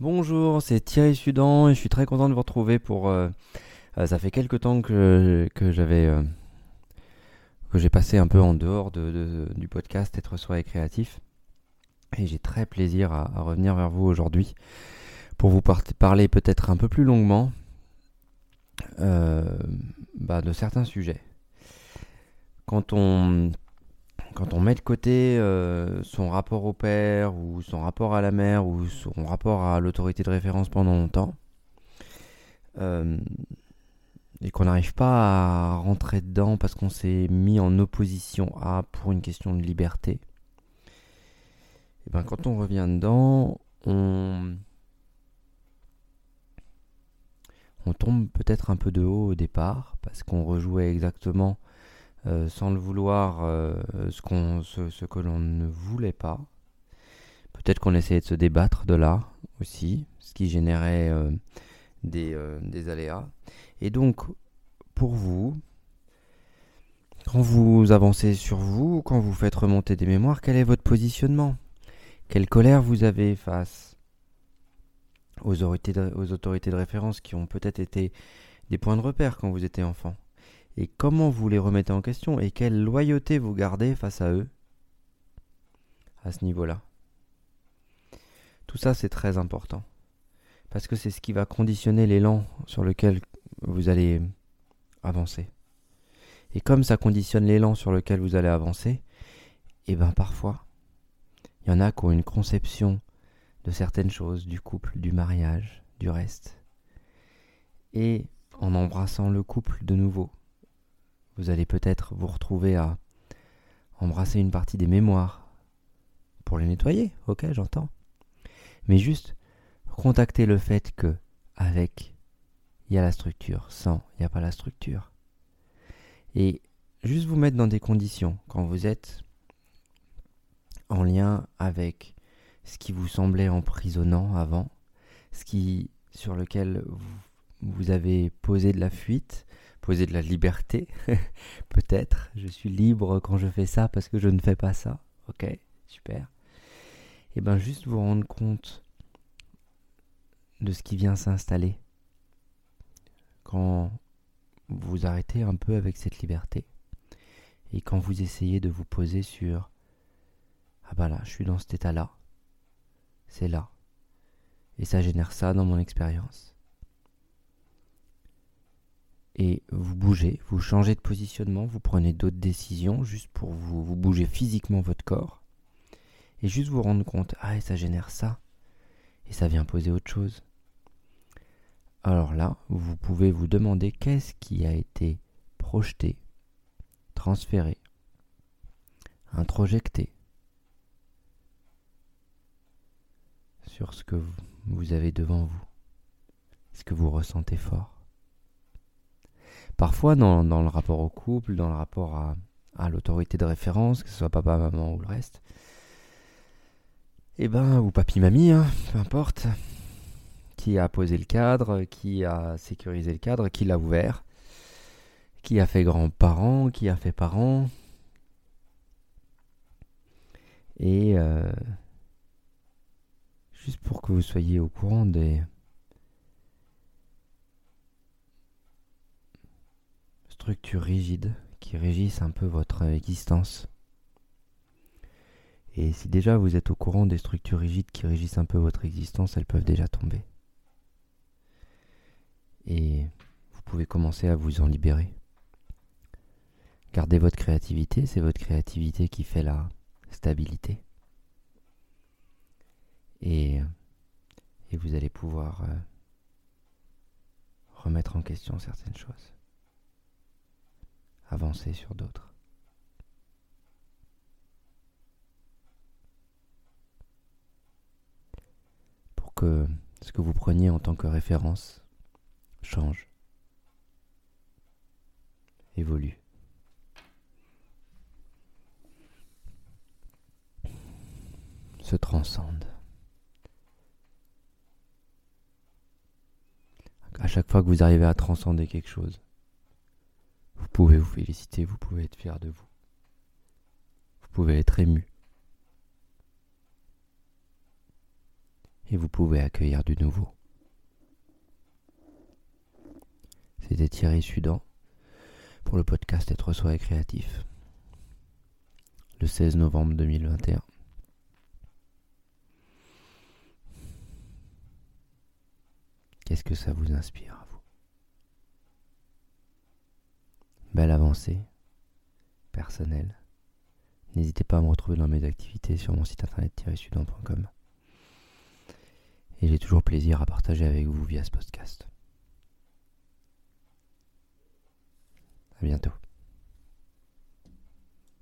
Bonjour, c'est Thierry Sudan et je suis très content de vous retrouver pour... euh, euh, ça fait quelques temps que, j'avais... euh, que j'ai passé un peu en dehors de, de- du podcast Être soi et créatif. Et j'ai très plaisir à, revenir vers vous aujourd'hui pour vous par- parler peut-être un peu plus longuement bah, de certains sujets. Quand on, quand on met de côté euh, son rapport au père ou son rapport à la mère ou son rapport à l'autorité de référence pendant longtemps euh, et qu'on n'arrive pas à rentrer dedans parce qu'on s'est mis en opposition à pour une question de liberté, et ben quand on revient dedans, on tombe peut-être un peu de haut au départ parce qu'on rejouait exactement euh, sans le vouloir euh, ce, qu'on, ce, ce que l'on ne voulait pas. Peut-être qu'on essayait de se débattre de là aussi, ce qui générait euh, des, euh, des aléas. Et donc, pour vous, quand vous avancez sur vous, quand vous faites remonter des mémoires, quel est votre positionnement? Quelle colère vous avez face aux autorités aux autorités de référence qui ont peut-être été des points de repère quand vous étiez enfant? Et comment vous les remettez en question et quelle loyauté vous gardez face à eux à ce niveau-là? Tout ça, c'est très important. Parce que c'est ce qui va conditionner l'élan sur lequel vous allez avancer. Et comme ça conditionne l'élan sur lequel vous allez avancer, et ben parfois, il y en a qui ont une conception de certaines choses, du couple, du mariage, du reste. Et en embrassant le couple de nouveau, vous allez peut-être vous retrouver à embrasser une partie des mémoires pour les nettoyer, ok, j'entends. Mais juste contacter le fait que avec il y a la structure, sans il n'y a pas la structure. Et juste vous mettre dans des conditions quand vous êtes en lien avec ce qui vous semblait emprisonnant avant, ce qui sur lequel vous, vous avez posé de la fuite, poser de la liberté, peut-être. Je suis libre quand je fais ça parce que je ne fais pas ça. Ok, super. Et bien juste vous rendre compte de ce qui vient s'installer quand vous arrêtez un peu avec cette liberté et quand vous essayez de vous poser sur ah bah là, je suis dans cet état-là, c'est là, et ça génère ça dans mon expérience et vous bougez, vous changez de positionnement, vous prenez d'autres décisions juste pour vous, bouger physiquement votre corps et juste vous rendre compte, ah et ça génère ça et ça vient poser autre chose. Alors là, vous pouvez vous demander qu'est-ce qui a été projeté, transféré, introjecté sur ce que vous avez devant vous, ce que vous ressentez fort? Parfois, dans, dans, le rapport au couple, dans le rapport à, à l'autorité de référence, que ce soit papa, maman ou le reste, eh ben, ou papy, mamie, hein, peu importe, qui a posé le cadre, qui a sécurisé le cadre, qui l'a ouvert, qui a fait grands-parents, qui a fait parents. Et euh, juste pour que vous soyez au courant des structures rigides qui régissent un peu votre existence. Et si déjà vous êtes au courant des structures rigides qui régissent un peu votre existence, elles peuvent déjà tomber. Et vous pouvez commencer à vous en libérer. Gardez votre créativité, c'est votre créativité qui fait la stabilité. Et, vous allez pouvoir euh, remettre en question certaines choses avancer sur d'autres. Pour que ce que vous preniez en tant que référence change, évolue. se transcende. À chaque fois que vous arrivez à transcender quelque chose, pouvez vous féliciter, vous pouvez être fier de vous. Vous pouvez être ému. et vous pouvez accueillir du nouveau. C'était Thierry Sudan pour le podcast Être soi et créatif. Le 16 novembre 2021. Qu'est-ce que ça vous inspire à vous Belle avancée personnelle. N'hésitez pas à me retrouver dans mes activités sur mon site internet-sudan.com. Et j'ai toujours plaisir à partager avec vous via ce podcast. À bientôt.